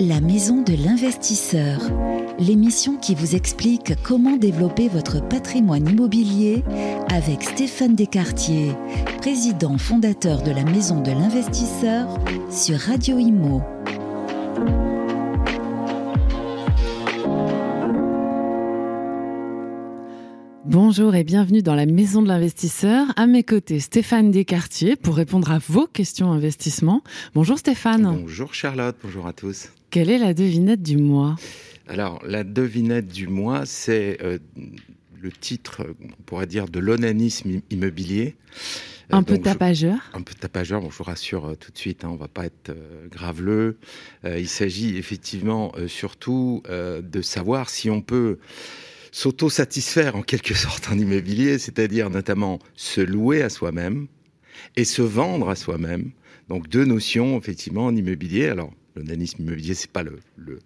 La maison de l'investisseur, l'émission qui vous explique comment développer votre patrimoine immobilier avec Stéphane Descartier, président fondateur de la maison de l'investisseur sur Radio Imo. Bonjour et bienvenue dans la Maison de l'Investisseur. À mes côtés, Stéphane Descartier pour répondre à vos questions investissement. Bonjour Stéphane. Bonjour Charlotte, bonjour à tous. Quelle est la devinette du mois? Alors, la devinette du mois, c'est euh, le titre, on pourrait dire, de l'onanisme immobilier. Un peu tapageur. un peu tapageur. Bon, je vous rassure euh, tout de suite, hein, on va pas être euh, graveleux. il s'agit effectivement surtout de savoir si on peut s'auto-satisfaire en quelque sorte en immobilier, c'est-à-dire notamment se louer à soi-même et se vendre à soi-même. Donc deux notions effectivement en immobilier. Alors l'onanisme immobilier, c'est pas le, le,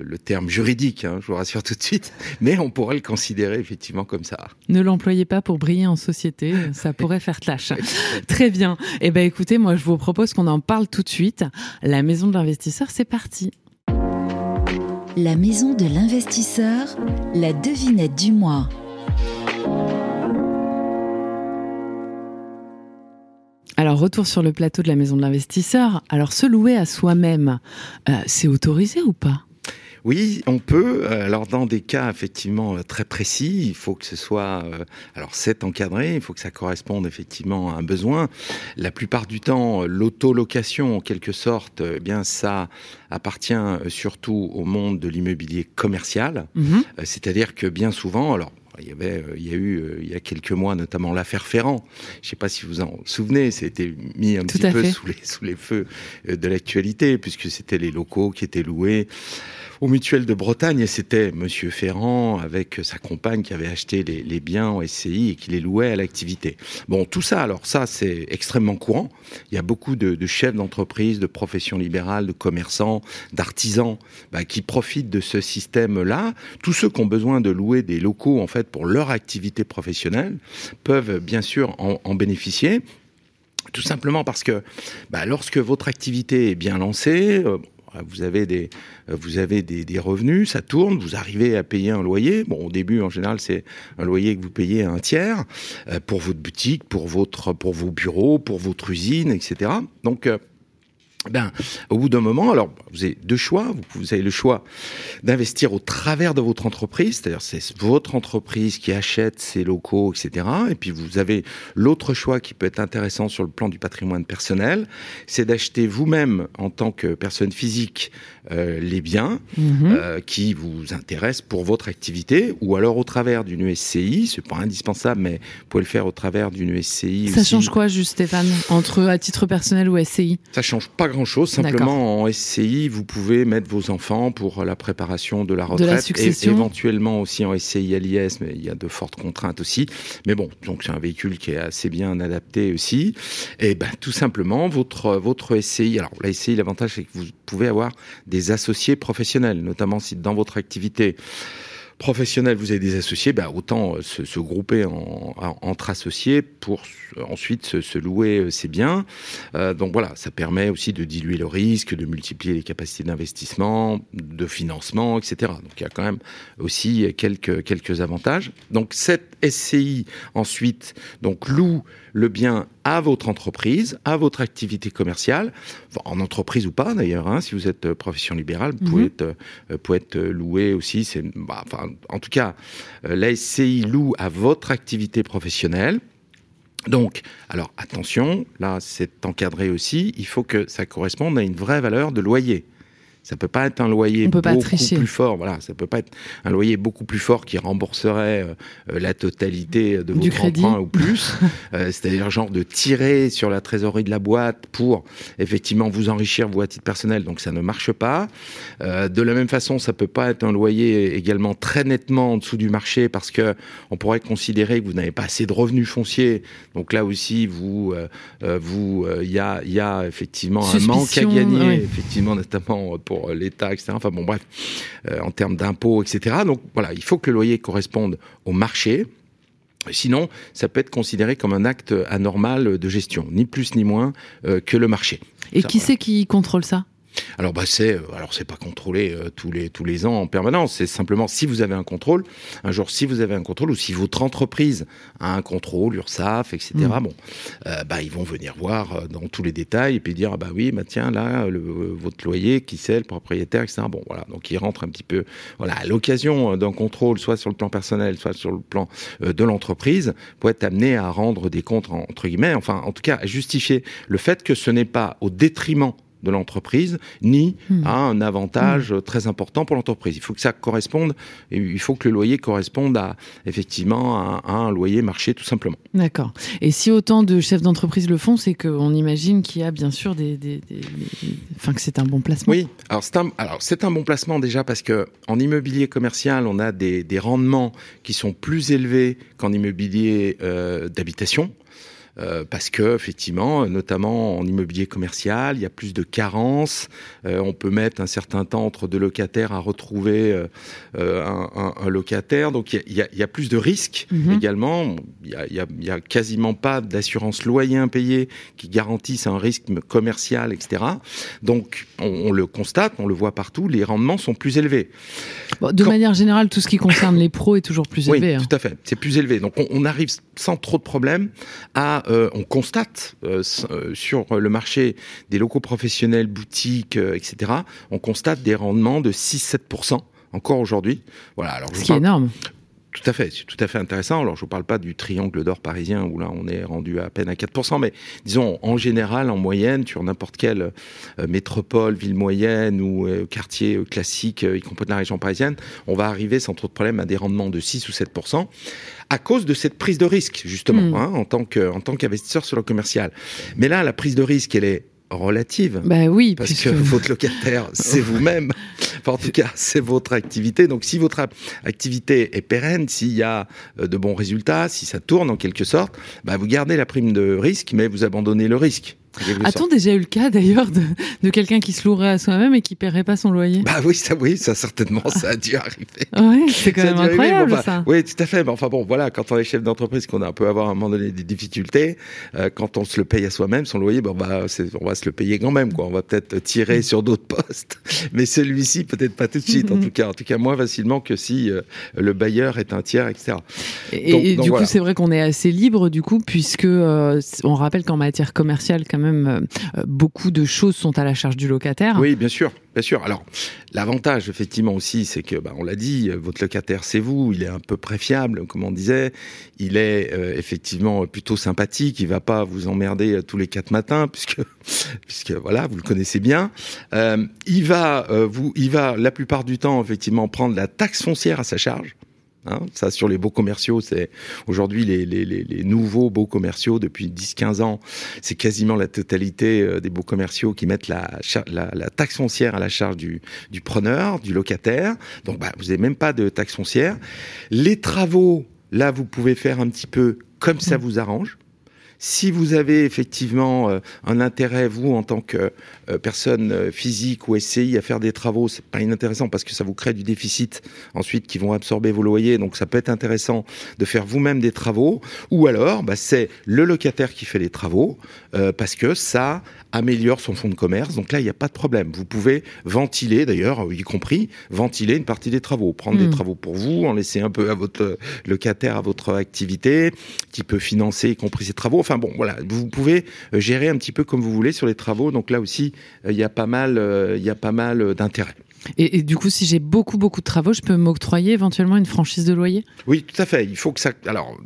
le, terme juridique, hein, je vous rassure tout de suite, mais on pourrait le considérer effectivement comme ça. Ne l'employez pas pour briller en société, ça pourrait faire tâche. Très bien. Eh ben écoutez, moi je vous propose qu'on en parle tout de suite. La maison de l'investisseur, c'est parti. La maison de l'investisseur, la devinette du mois. Alors, retour sur le plateau de la maison de l'investisseur. Alors, se louer à soi-même, euh, c'est autorisé ou pas? Oui, on peut. Euh, alors dans des cas effectivement euh, très précis, il faut que ce soit, euh, alors c'est encadré, il faut que ça corresponde effectivement à un besoin. La plupart du temps, l'autolocation en quelque sorte, eh bien ça appartient surtout au monde de l'immobilier commercial. Mhm. C'est-à-dire que bien souvent, alors il y avait, il y a eu il y a quelques mois notamment l'affaire Ferrand. Je ne sais pas si vous en souvenez, c'était mis un petit peu sous les sous les feux de l'actualité puisque c'était les locaux qui étaient loués au Mutuel de Bretagne et c'était Monsieur Ferrand avec sa compagne qui avait acheté les, biens en SCI et qui les louait à l'activité. Bon, tout ça, alors ça, c'est extrêmement courant. Il y a beaucoup de, chefs d'entreprise, de professions libérales, de commerçants, d'artisans bah, qui profitent de ce système-là. Tous ceux qui ont besoin de louer des locaux en fait pour leur activité professionnelle peuvent bien sûr en, bénéficier. Tout simplement parce que bah, lorsque votre activité est bien lancée, euh, vous avez des, vous avez des, revenus, ça tourne, vous arrivez à payer un loyer. Bon, au début, en général, c'est un loyer que vous payez un tiers euh, pour votre boutique, pour votre, pour vos bureaux, pour votre usine, etc. Donc euh, ben, au bout d'un moment, alors vous avez deux choix. Vous, avez le choix d'investir au travers de votre entreprise, c'est-à-dire c'est votre entreprise qui achète ses locaux, etc. Et puis vous avez l'autre choix qui peut être intéressant sur le plan du patrimoine personnel, c'est d'acheter vous-même en tant que personne physique euh, les biens mhm. euh, qui vous intéressent pour votre activité, ou alors au travers d'une SCI. C'est pas indispensable, mais vous pouvez le faire au travers d'une SCI. Ça change quoi, juste Stéphane, entre à titre personnel ou SCI Ça change pas grand-chose. Simplement, en SCI, vous pouvez mettre vos enfants pour la préparation de la retraite. et éventuellement aussi en SCI l'IS, mais il y a de fortes contraintes aussi. Mais bon, donc c'est un véhicule qui est assez bien adapté aussi. Et ben, tout simplement, votre, votre SCI, alors la SCI, l'avantage, c'est que vous pouvez avoir des associés professionnels, notamment si dans votre activité, professionnel, vous avez des associés, bah, autant euh, se, se grouper en, entre associés pour ensuite se, se louer euh, ses biens. Euh, donc voilà, ça permet aussi de diluer le risque, de multiplier les capacités d'investissement, de financement, etc. Donc il y a quand même aussi quelques, quelques avantages. Donc cette SCI ensuite donc loue le bien à votre entreprise, à votre activité commerciale, en entreprise ou pas d'ailleurs. Hein, si vous êtes profession libérale, vous pouvez, mhm. être, pouvez être loué aussi. C'est, bah, enfin, en tout cas, euh, la SCI loue à votre activité professionnelle. Donc, alors attention, là c'est encadré aussi, il faut que ça corresponde à une vraie valeur de loyer. Ça peut pas être un loyer beaucoup plus fort. Voilà, ça peut pas être un loyer beaucoup plus fort qui rembourserait euh, euh, la totalité de votre emprunt ou plus. euh, C'est-à-dire genre de tirer sur la trésorerie de la boîte pour effectivement vous enrichir vous à titre personnel. Donc ça ne marche pas. Euh, de la même façon, ça peut pas être un loyer également très nettement en dessous du marché parce que on pourrait considérer que vous n'avez pas assez de revenus fonciers. Donc là aussi, vous, vous, il y a, il y a effectivement un manque à gagner, effectivement notamment pour euh, l'État, etc. Enfin bon, bref, euh, en termes d'impôts, etc. Donc voilà, il faut que le loyer corresponde au marché. Sinon, ça peut être considéré comme un acte anormal de gestion, ni plus ni moins euh, que le marché. Et qui c'est qui contrôle ça? Alors bah c'est alors c'est pas contrôlé tous les tous les ans en permanence. C'est simplement si vous avez un contrôle, un jour si vous avez un contrôle ou si votre entreprise a un contrôle, URSAF, etc. Mm. Bon, bah ils vont venir voir dans tous les détails et puis dire ah bah oui, bah tiens là le, votre loyer, qui c'est le propriétaire, etc. Bon voilà, donc ils rentrent un petit peu voilà à l'occasion d'un contrôle, soit sur le plan personnel, soit sur le plan de l'entreprise, pour être amené à rendre des comptes entre guillemets, enfin en tout cas à justifier le fait que ce n'est pas au détriment de l'entreprise, ni hmm. à un avantage hmm. très important pour l'entreprise. Il faut que ça corresponde, et il faut que le loyer corresponde à effectivement à, un loyer marché tout simplement. D'accord. Et si autant de chefs d'entreprise le font, c'est qu'on imagine qu'il y a bien sûr des, des, enfin que c'est un bon placement. Oui. Alors c'est un, alors c'est un bon placement déjà parce que en immobilier commercial, on a des, des rendements qui sont plus élevés qu'en immobilier euh, d'habitation. Euh, parce que effectivement, notamment en immobilier commercial, il y a plus de carences. Euh, on peut mettre un certain temps entre deux locataires à retrouver euh, un, un, un, locataire. Donc il y a, y a, plus de risques mhm. également. Il y a, y, a, y a, quasiment pas d'assurance loyer impayé qui garantissent un risque commercial, etc. Donc on, on, le constate, on le voit partout, les rendements sont plus élevés. Bon, de manière générale, tout ce qui concerne les pros est toujours plus élevé. Oui, hein. tout à fait. C'est plus élevé. Donc on, on arrive sans trop de problèmes à euh, on constate euh, euh, sur le marché des locaux professionnels, boutiques, etc., on constate des rendements de 6-7% encore aujourd'hui. Voilà. Alors, Ce qui est énorme. Tout à fait, c'est tout à fait intéressant. Alors, je ne parle pas du triangle d'or parisien où là, on est rendu à peine à 4%, mais disons, en général, en moyenne, sur n'importe quelle métropole, ville moyenne ou quartier classique, y compris de la région parisienne, on va arriver sans trop de problèmes à des rendements de 6 ou 7% à cause de cette prise de risque, justement, mm. hein, en tant que, en tant qu'investisseur sur le commercial. Mais là, la prise de risque, elle est relative. Bah oui, parce que votre locataire, c'est vous-même. Enfin, en tout cas, c'est votre activité. Donc, si votre activité est pérenne, s'il y a euh, de bons résultats, si ça tourne en quelque sorte, bah, vous gardez la prime de risque, mais vous abandonnez le risque. A-t-on déjà eu le cas d'ailleurs de, de quelqu'un qui se louerait à soi-même et qui paierait pas son loyer? Bah oui, ça, oui, ça certainement, ça a dû arriver. oui, c'est quand même incroyable ça. Oui, tout à fait. Mais enfin bon, voilà, quand on est chef d'entreprise, qu'on a un peu avoir à un moment donné des difficultés, euh, quand on se le paye à soi-même, son loyer, bon bah, on va se le payer quand même, quoi. On va peut-être tirer sur d'autres postes, mais celui-ci peut-être pas tout de suite. En tout cas, en tout cas moins facilement que si euh, le bailleur est un tiers, etc. Et, du coup, c'est vrai qu'on est assez libre du coup, puisque euh, on rappelle qu'en matière commerciale, quand même euh, beaucoup de choses sont à la charge du locataire. Oui, bien sûr, bien sûr. Alors, l'avantage, effectivement, aussi, c'est que, bah, on l'a dit, votre locataire, c'est vous. Il est un peu près fiable, comme on disait. Il est euh, effectivement plutôt sympathique. Il va pas vous emmerder euh, tous les quatre matins, puisque, puisque voilà, vous le connaissez bien. il va, vous, il va la plupart du temps, effectivement, prendre la taxe foncière à sa charge. Hein, ça, sur les beaux commerciaux, c'est aujourd'hui les, les, les, nouveaux beaux commerciaux depuis 10-15 ans, c'est quasiment la totalité euh, des beaux commerciaux qui mettent la, la, la, taxe foncière à la charge du, du preneur, du locataire. Donc, bah, vous n'avez même pas de taxe foncière. Les travaux, là, vous pouvez faire un petit peu comme ça mmh. vous arrange. Si vous avez effectivement euh, un intérêt, vous, en tant que euh, personne euh, physique ou SCI, à faire des travaux, c'est pas inintéressant parce que ça vous crée du déficit ensuite qui vont absorber vos loyers. Donc ça peut être intéressant de faire vous-même des travaux. Ou alors, bah, c'est le locataire qui fait les travaux parce que ça améliore son fonds de commerce. Donc là, il n'y a pas de problème. Vous pouvez ventiler, d'ailleurs, y compris ventiler une partie des travaux, prendre des hmm. travaux pour vous, en laisser un peu à votre locataire, à votre activité, qui peut financer y compris ses travaux. Enfin bon, voilà, vous pouvez euh, gérer un petit peu comme vous voulez sur les travaux. Donc là aussi, euh, il y a pas mal, euh, il y a pas mal d'intérêt. Et, du coup, si j'ai beaucoup, beaucoup de travaux, je peux m'octroyer éventuellement une franchise de loyer? Oui, tout à fait. Il faut que ça. Alors,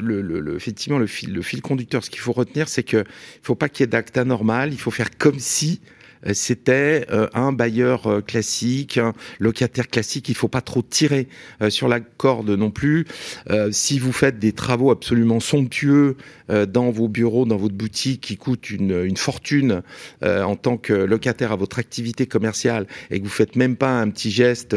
le, le, effectivement, le fil, le fil conducteur, ce qu'il faut retenir, c'est que il faut pas qu'il y ait d'acte anormal. Il faut faire comme si c'était euh, un bailleur euh, classique, un locataire classique. Il faut pas trop tirer sur la corde non plus. si vous faites des travaux absolument somptueux dans vos bureaux, dans votre boutique, qui coûtent une, une fortune en tant que locataire à votre activité commerciale, et que vous faites même pas un petit geste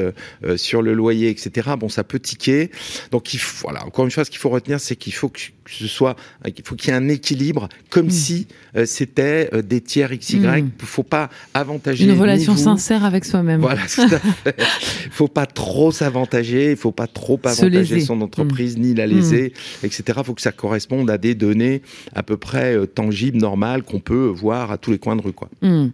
sur le loyer, etc. Bon, ça peut tiquer. Donc, il faut, voilà. Encore une fois, ce qu'il faut retenir, c'est qu'il faut que ce soit, il faut qu'il y ait un équilibre, comme mmh. si c'était des tiers XY. Il mmh. faut pas avantager. Une relation sincère avec soi-même. Voilà, tout à fait. Il faut pas trop s'avantager, il faut pas trop avantager son entreprise, ni la léser, mmh. etc. Il faut que ça corresponde à des données à peu près euh, tangibles, normales, qu'on peut voir à tous les coins de rue. Quoi. Mmh.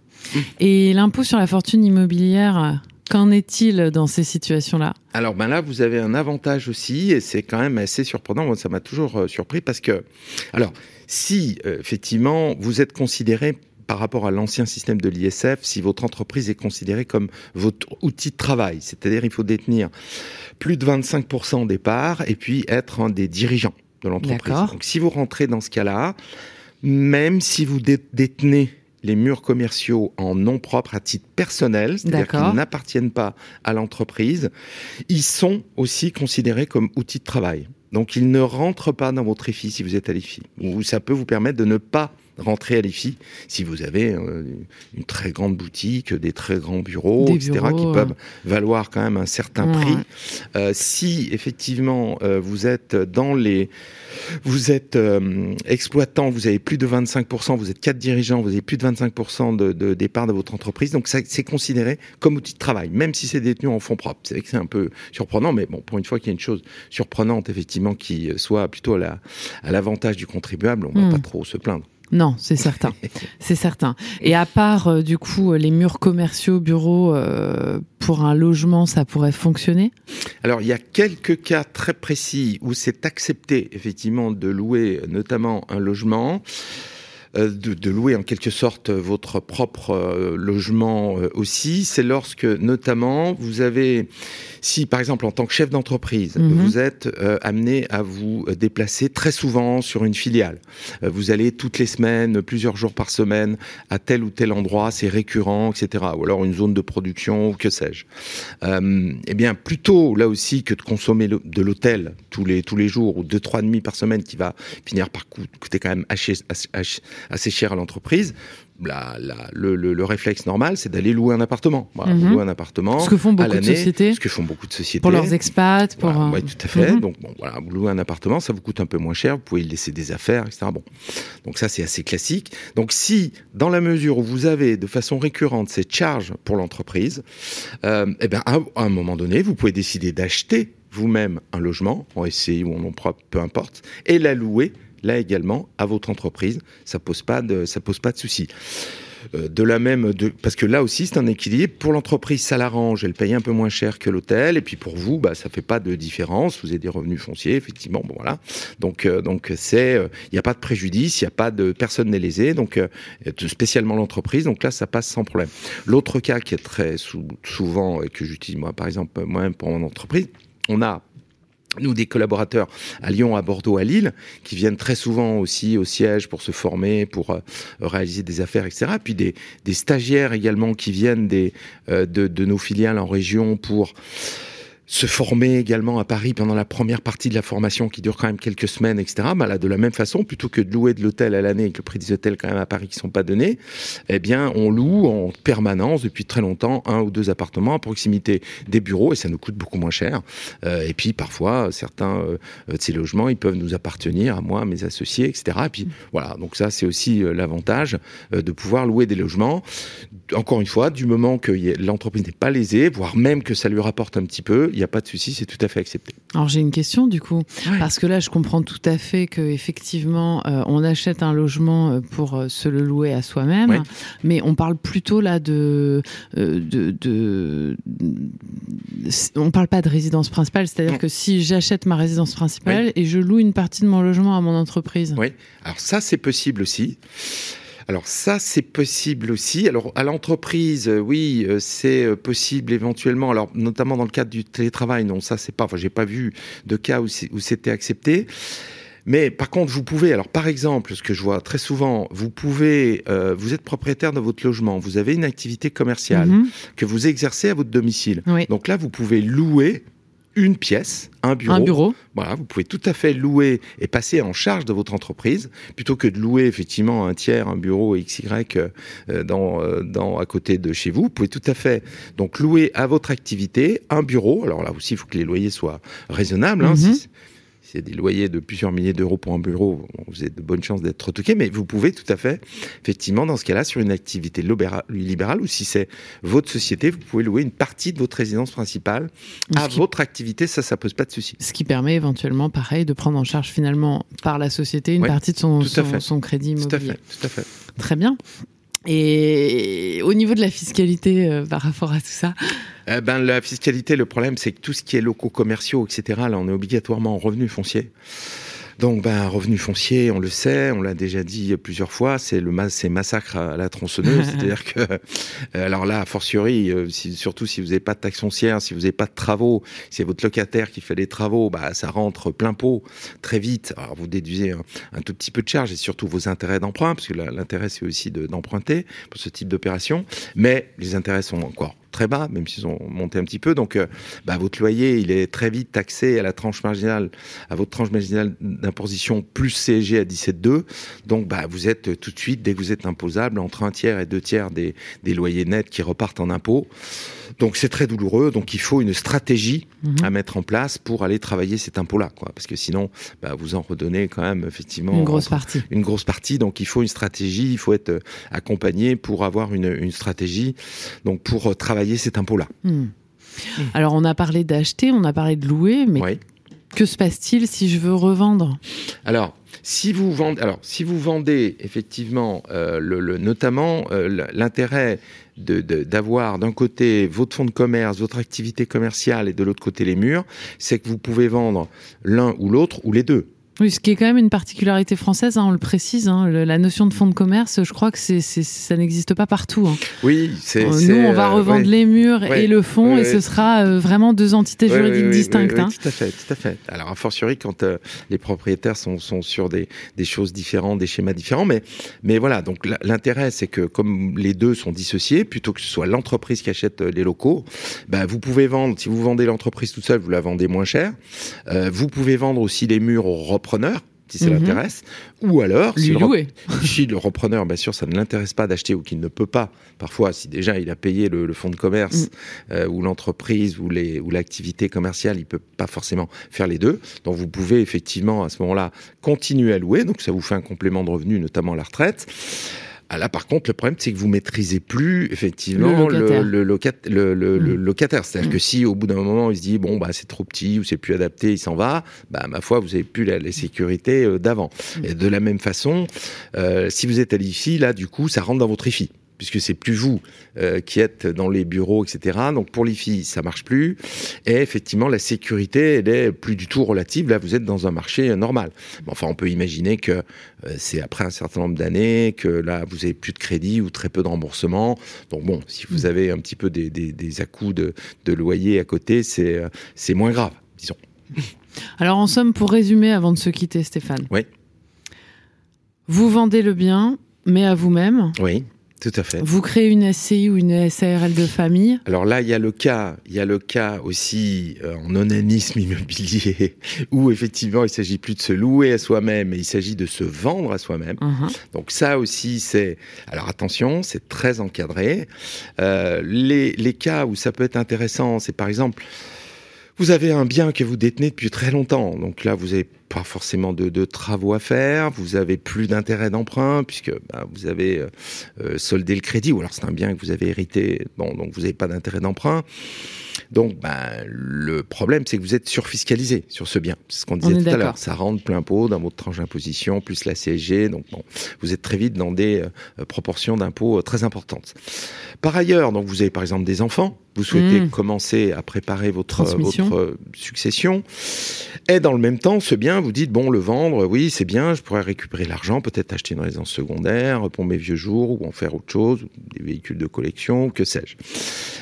Et l'impôt sur la fortune immobilière, Qu'en est-il dans ces situations-là? Alors ben là, vous avez un avantage aussi, et c'est quand même assez surprenant. Moi, ça m'a toujours euh, surpris parce que, alors, si euh, effectivement vous êtes considéré par rapport à l'ancien système de l'ISF, si votre entreprise est considérée comme votre outil de travail, c'est-à-dire il faut détenir plus de 25% des parts et puis être un des dirigeants de l'entreprise. Donc si vous rentrez dans ce cas-là, même si vous détenez les murs commerciaux en nom propre à titre personnel, c'est-à-dire qu'ils n'appartiennent pas à l'entreprise, ils sont aussi considérés comme outils de travail. Donc ils ne rentrent pas dans votre EFI si vous êtes à l'EFI. Ou ça peut vous permettre de ne pas rentrer à l'IFI si vous avez euh, une très grande boutique, des très grands bureaux, etc., qui peuvent valoir quand même un certain prix. Euh, si effectivement euh, vous êtes dans les, vous êtes exploitant, vous avez plus de 25%, vous êtes quatre dirigeants, vous avez plus de 25% de, de départ de votre entreprise, donc c'est considéré comme outil de travail, même si c'est détenu en fonds propres. C'est vrai que c'est un peu surprenant, mais bon, pour une fois qu'il y a une chose surprenante effectivement qui soit plutôt à l'avantage du contribuable, on ne va hmm. pas trop se plaindre. Non, c'est certain. c'est certain. Et à part, euh, du coup, les murs commerciaux, bureaux, euh, pour un logement, ça pourrait fonctionner? Alors, il y a quelques cas très précis où c'est accepté, effectivement, de louer notamment un logement. Euh, de, de, louer en quelque sorte votre propre logement aussi, c'est lorsque notamment vous avez si, par exemple, en tant que chef d'entreprise, mhm. vous êtes euh, amené à vous déplacer très souvent sur une filiale, euh, vous allez toutes les semaines, plusieurs jours par semaine, à tel ou tel endroit, c'est récurrent, etc. Ou alors une zone de production, ou que sais-je. Euh, eh bien, plutôt là aussi que de consommer de l'hôtel tous les tous les jours ou deux trois demi par semaine, qui va finir par coûter quand même assez, assez cher à l'entreprise, la, le, le, réflexe normal, c'est d'aller louer un appartement. Voilà, mhm. louer un appartement. Ce que font beaucoup de sociétés. Ce que font beaucoup de sociétés. Pour leurs expats. Pour... Voilà, tout à fait. Mhm. Donc, bon, voilà, vous louez un appartement, ça vous coûte un peu moins cher, vous pouvez y laisser des affaires, etc. Bon. Donc, ça, c'est assez classique. Donc, si, dans la mesure où vous avez de façon récurrente cette charge pour l'entreprise, euh, eh bien, à, un moment donné, vous pouvez décider d'acheter vous-même un logement, en SCI ou en nom propre, peu importe, et la louer là également à votre entreprise. Ça pose pas de, ça pose pas de souci. Euh, de la même, parce que là aussi c'est un équilibre. Pour l'entreprise, ça l'arrange, elle paye un peu moins cher que l'hôtel, et puis pour vous, bah ça fait pas de différence. Vous avez des revenus fonciers, effectivement. Bon voilà. Donc euh, donc c'est, il euh, n'y a pas de préjudice, il n'y a pas de personne n'est lésée, donc spécialement l'entreprise. Donc là, ça passe sans problème. L'autre cas qui est très souvent et que j'utilise moi, par exemple moi-même pour mon entreprise, on a nous des collaborateurs à Lyon, à Bordeaux, à Lille, qui viennent très souvent aussi au siège pour se former, pour euh, réaliser des affaires, etc. Puis des, stagiaires également qui viennent des, euh, de, nos filiales en région pour se former également à Paris pendant la première partie de la formation qui dure quand même quelques semaines, etc. Bah là, de la même façon, plutôt que de louer de l'hôtel à l'année avec le prix des hôtels quand même à Paris qui sont pas donnés, eh bien, on loue en permanence depuis très longtemps un ou deux appartements à proximité des bureaux et ça nous coûte beaucoup moins cher. Euh, et puis parfois, certains euh, de ces logements, ils peuvent nous appartenir à moi, à mes associés, etc. Et puis voilà, donc ça, c'est aussi euh, l'avantage de pouvoir louer des logements. Encore une fois, du moment que l'entreprise n'est pas lésée, voire même que ça lui rapporte un petit peu, n'y a pas de souci, c'est tout à fait accepté. Alors j'ai une question du coup, parce que là je comprends tout à fait que effectivement euh, on achète un logement euh, pour euh, se le louer à soi-même, mais on parle plutôt là de, de, de, on parle pas de résidence principale, c'est-à-dire que si j'achète ma résidence principale et je loue une partie de mon logement à mon entreprise. Oui, alors ça c'est possible aussi. Alors ça, c'est possible aussi. Alors à l'entreprise, euh, oui, euh, c'est euh, possible éventuellement. Alors notamment dans le cadre du télétravail, non, ça c'est pas. Enfin, j'ai pas vu de cas où c'était accepté. Mais par contre, vous pouvez, alors par exemple, ce que je vois très souvent, vous pouvez, vous êtes propriétaire de votre logement, vous avez une activité commerciale mhm. que vous exercez à votre domicile. Donc là, vous pouvez louer une pièce, un bureau. Un bureau. Voilà, vous pouvez tout à fait louer et passer en charge de votre entreprise plutôt que de louer effectivement un tiers, un bureau XY euh, dans, euh, dans à côté de chez vous. Vous pouvez tout à fait donc louer à votre activité un bureau. Alors là aussi, il faut que les loyers soient raisonnables. Hein, mhm. C'est des loyers de plusieurs milliers d'euros pour un bureau, vous avez de bonnes chances d'être retoqué, mais vous pouvez tout à fait, effectivement, dans ce cas-là, sur une activité libérale, ou si c'est votre société, vous pouvez louer une partie de votre résidence principale à votre activité, ça, ça pose pas de souci. Ce qui permet éventuellement, pareil, de prendre en charge finalement par la société une partie de son, son, crédit immobilier. Tout à fait, tout à fait. Très bien. Et au niveau de la fiscalité euh, par rapport à tout ça? Eh ben, La fiscalité, le problème, c'est que tout ce qui est locaux commerciaux, etc., là, on est obligatoirement en revenu foncier. Donc, ben, revenu foncier, on le sait, on l'a déjà dit plusieurs fois, c'est le c'est massacre à la tronçonneuse. C'est-à-dire que, euh, alors là, a fortiori, euh, surtout si vous n'avez pas de taxe foncière, si vous n'avez pas de travaux, si c'est votre locataire qui fait les travaux, bah, ça rentre plein pot très vite. Alors, vous déduisez un, tout petit peu de charge et surtout vos intérêts d'emprunt, parce que l'intérêt, c'est aussi d'emprunter pour ce type d'opération. Mais les intérêts sont encore très bas, même s'ils ont monté un petit peu. Donc, euh, bah, votre loyer, il est très vite taxé à la tranche marginale, à votre tranche marginale d'imposition plus CSG à 17,2. Donc, bah, vous êtes tout de suite, dès que vous êtes imposable, entre un tiers et deux tiers des loyers nets qui repartent en impôts. Donc c'est très douloureux. Donc il faut une stratégie mhm. à mettre en place pour aller travailler cet impôt-là, quoi. Parce que sinon, bah, vous en redonnez quand même effectivement une grosse partie. Une grosse partie. Donc il faut une stratégie. Il faut être euh, accompagné pour avoir une, une stratégie. Donc pour euh, travailler cet impôt-là. Hmm. Alors on a parlé d'acheter, on a parlé de louer, mais que se passe-t-il si je veux revendre? Alors si vous vendez, alors si vous vendez effectivement, euh, le, notamment euh, l'intérêt d'avoir d'un côté votre fonds de commerce, votre activité commerciale et de l'autre côté les murs, c'est que vous pouvez vendre l'un ou l'autre ou les deux. Oui, ce qui est quand même une particularité française, hein, on le précise, hein, la notion de fonds de commerce, je crois que c'est, ça n'existe pas partout. Hein. Oui, c'est. Euh, nous, on va euh, revendre les murs et le fonds, et ce sera euh, vraiment deux entités juridiques distinctes. tout à fait, tout à fait. Alors, a fortiori, quand les propriétaires sont, sont sur des, des, choses différentes, des schémas différents, mais, mais voilà, donc l'intérêt, c'est que comme les deux sont dissociés, plutôt que ce soit l'entreprise qui achète les locaux, bah, vous pouvez vendre, si vous vendez l'entreprise toute seule, vous la vendez moins cher. vous pouvez vendre aussi les murs au repreneur, si ça mhm. l'intéresse, ou alors si le, si le, repreneur, bien sûr, ça ne l'intéresse pas d'acheter ou qu'il ne peut pas. Parfois, si déjà il a payé le, fonds de commerce mm. euh, ou l'entreprise ou les ou l'activité commerciale, il peut pas forcément faire les deux. Donc vous pouvez effectivement à ce moment-là continuer à louer. Donc ça vous fait un complément de revenu, notamment la retraite. Ah, là, par contre, le problème, c'est que vous maîtrisez plus effectivement le locataire. Mm. C'est-à-dire mm. que si au bout d'un moment, il se dit bon bah c'est trop petit ou c'est plus adapté, il s'en va, bah ma foi, vous avez plus la, les sécurités euh, d'avant. Mm. Et de la même façon, euh, si vous êtes à l'IFI, là, du coup, ça rentre dans votre IFI puisque c'est plus vous euh, qui êtes dans les bureaux, etc. Donc pour les filles, ça marche plus. Et effectivement, la sécurité, elle est plus du tout relative. Là, vous êtes dans un marché euh, normal. enfin, on peut imaginer que euh, c'est après un certain nombre d'années que là, vous avez plus de crédit ou très peu de remboursement. Donc bon, si vous avez un petit peu des, des, des à-coups de, de loyer à côté, c'est c'est moins grave, disons. Alors en somme, pour résumer, avant de se quitter, Stéphane. Oui. Vous vendez le bien, mais à vous-même. Oui. Tout à fait. Vous créez une SCI ou une SARL de famille Alors là, il y a le cas, il y a le cas aussi euh, en onanisme immobilier où effectivement, il s'agit plus de se louer à soi-même, mais il s'agit de se vendre à soi-même. Uh-huh. Donc ça aussi, c'est alors attention, c'est très encadré. Euh, les, les cas où ça peut être intéressant, c'est par exemple vous avez un bien que vous détenez depuis très longtemps, donc là vous n'avez pas forcément de, travaux à faire, vous avez plus d'intérêt d'emprunt puisque bah, vous avez euh, euh, soldé le crédit, ou alors c'est un bien que vous avez hérité, bon donc vous n'avez pas d'intérêt d'emprunt. Donc, ben, le problème, c'est que vous êtes surfiscalisé sur ce bien. C'est ce qu'on disait tout à l'heure. Ça rentre plein pot dans votre tranche d'imposition, plus la CSG. Donc, bon, vous êtes très vite dans des euh, proportions d'impôts euh, très importantes. Par ailleurs, donc, vous avez par exemple des enfants. Vous souhaitez mmh. commencer à préparer votre, votre euh, succession. Et dans le même temps, ce bien, vous dites, bon, le vendre, oui, c'est bien, je pourrais récupérer l'argent, peut-être acheter une résidence secondaire pour mes vieux jours ou en faire autre chose, des véhicules de collection, que sais-je.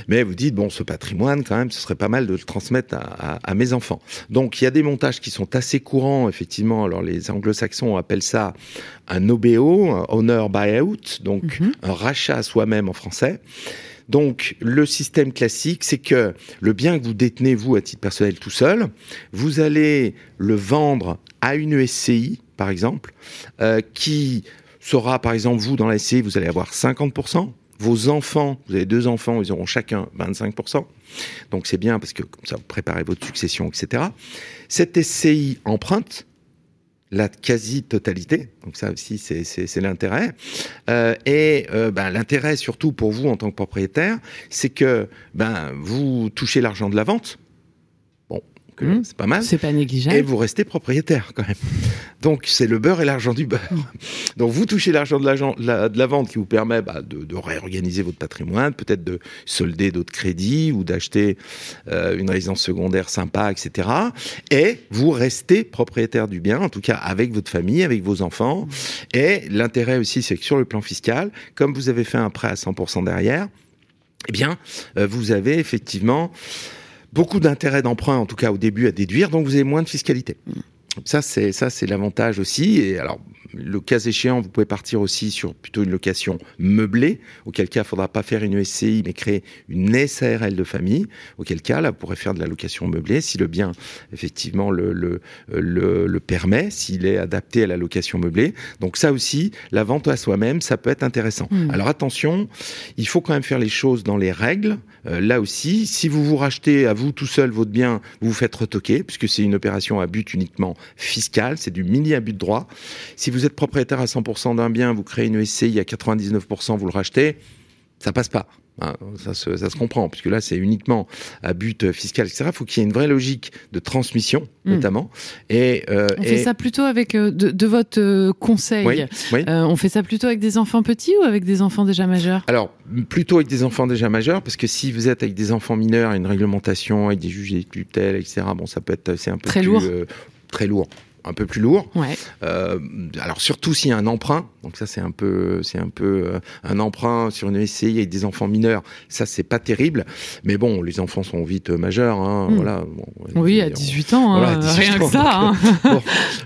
Mais vous dites, bon, ce patrimoine, quand même, ce serait pas mal de le transmettre à, mes enfants. Donc il y a des montages qui sont assez courants, effectivement. Alors les anglo-saxons appellent ça un OBO, un Owner Buyout, donc mhm. un rachat à soi-même en français. Donc le système classique, c'est que le bien que vous détenez, vous, à titre personnel tout seul, vous allez le vendre à une SCI, par exemple, euh, qui sera, par exemple, vous, dans la SCI, vous allez avoir 50%, Vos enfants, vous avez deux enfants, ils auront chacun 25%. Donc c'est bien parce que comme ça, vous préparez votre succession, etc. Cette SCI emprunte, la quasi-totalité. Donc ça aussi, c'est l'intérêt. Euh, et euh, ben, l'intérêt, surtout pour vous en tant que propriétaire, c'est que ben, vous touchez l'argent de la vente. Mmh. c'est pas mal. C'est pas négligeable. Et vous restez propriétaire quand même. Donc c'est le beurre et l'argent du beurre. Donc vous touchez l'argent de, la, de la vente qui vous permet bah, de, de, réorganiser votre patrimoine, peut-être de solder d'autres crédits ou d'acheter euh, une résidence secondaire sympa, etc. Et vous restez propriétaire du bien, en tout cas avec votre famille, avec vos enfants. Et l'intérêt aussi, c'est que sur le plan fiscal, comme vous avez fait un prêt à 100% derrière, eh bien, euh, vous avez effectivement beaucoup d'intérêt d'emprunt, en tout cas au début, à déduire, donc vous avez moins de fiscalité. Ça, c'est ça, c'est l'avantage aussi. Et alors, le cas échéant, vous pouvez partir aussi sur plutôt une location meublée, auquel cas il ne faudra pas faire une SCI, mais créer une SARL de famille, auquel cas là, vous pourrez faire de la location meublée si le bien, effectivement, le, le, le, le permet, s'il est adapté à la location meublée. Donc ça aussi, la vente à soi-même, ça peut être intéressant. Hmm. Alors attention, il faut quand même faire les choses dans les règles. Euh, là aussi, si vous vous rachetez à vous tout seul votre bien, vous vous faites retoquer, puisque c'est une opération à but uniquement fiscal, c'est du mini abus de droit. Si vous êtes propriétaire à 100% d'un bien, vous créez une SCI à 99%, vous le rachetez, ça passe pas. Hein, ça, se, ça, se, comprend, puisque là, c'est uniquement à but fiscal, etc. Il faut qu'il y ait une vraie logique de transmission, hmm. notamment. Et, euh, on fait ça plutôt avec euh, de, votre euh, conseil. on fait ça plutôt avec des enfants petits ou avec des enfants déjà majeurs? Alors, plutôt avec des enfants déjà majeurs, parce que si vous êtes avec des enfants mineurs, une réglementation, avec des juges et tutelles, etc., bon, ça peut être c'est un peu très plus, lourd. très lourd un peu plus lourd. Ouais. Euh, alors surtout s'il y a un emprunt, donc ça c'est un peu c'est un peu euh, un emprunt sur une SCI avec des enfants mineurs, ça c'est pas terrible, mais bon les enfants sont vite majeurs, hein, hmm. voilà. oui à 18 ans, hein, rien que ça. Hein.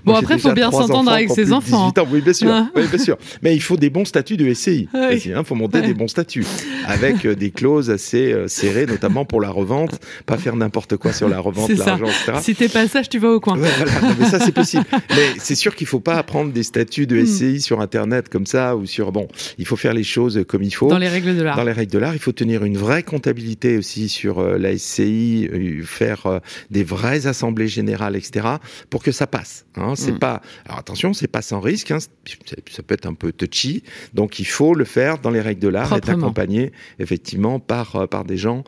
bon, après il faut bien s'entendre avec ses enfants. 18 ans, oui bien sûr, ah. oui, bien sûr, mais il faut des bons statuts de SCI, il hein, faut monter des bons statuts avec euh, des clauses assez serrées, notamment pour la revente, pas faire n'importe quoi sur la revente, l'argent, etc. Si t'es pas sage, tu vas au coin. voilà, mais ça c'est Mais c'est sûr qu'il faut pas apprendre des statuts de SCI sur Internet comme ça ou sur bon. Il faut faire les choses comme il faut. Dans les règles de l'art. Dans les règles de l'art, il faut tenir une vraie comptabilité aussi sur euh, la SCI, euh, faire euh, des vraies assemblées générales, etc. pour que ça passe. Hein. C'est mm. pas. Alors attention, c'est pas sans risque. Hein. Ça peut être un peu touchy. Donc il faut le faire dans les règles de l'art, être accompagné effectivement par par des gens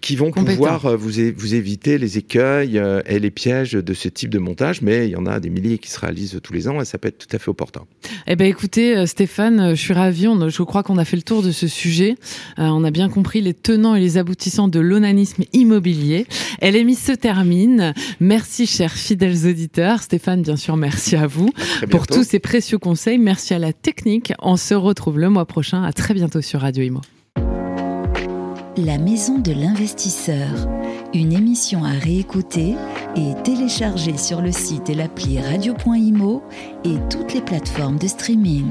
qui vont pouvoir vous, vous éviter les écueils et les pièges de ce type de montage. Mais il y en a des milliers qui se réalisent tous les ans et ça peut être tout à fait opportun. Eh ben écoutez euh, Stéphane, euh, je suis ravi. je crois qu'on a fait le tour de ce sujet. Euh, on a bien compris les tenants et les aboutissants de l'onanisme immobilier. Elle se termine. Merci chers fidèles auditeurs. Stéphane, bien sûr, merci à vous pour tous ces précieux conseils. Merci à la technique. On se retrouve le mois prochain. À très bientôt sur Radio Imo. La maison de l'investisseur, une émission à réécouter et télécharger sur le site et l'appli radio.imo et toutes les plateformes de streaming.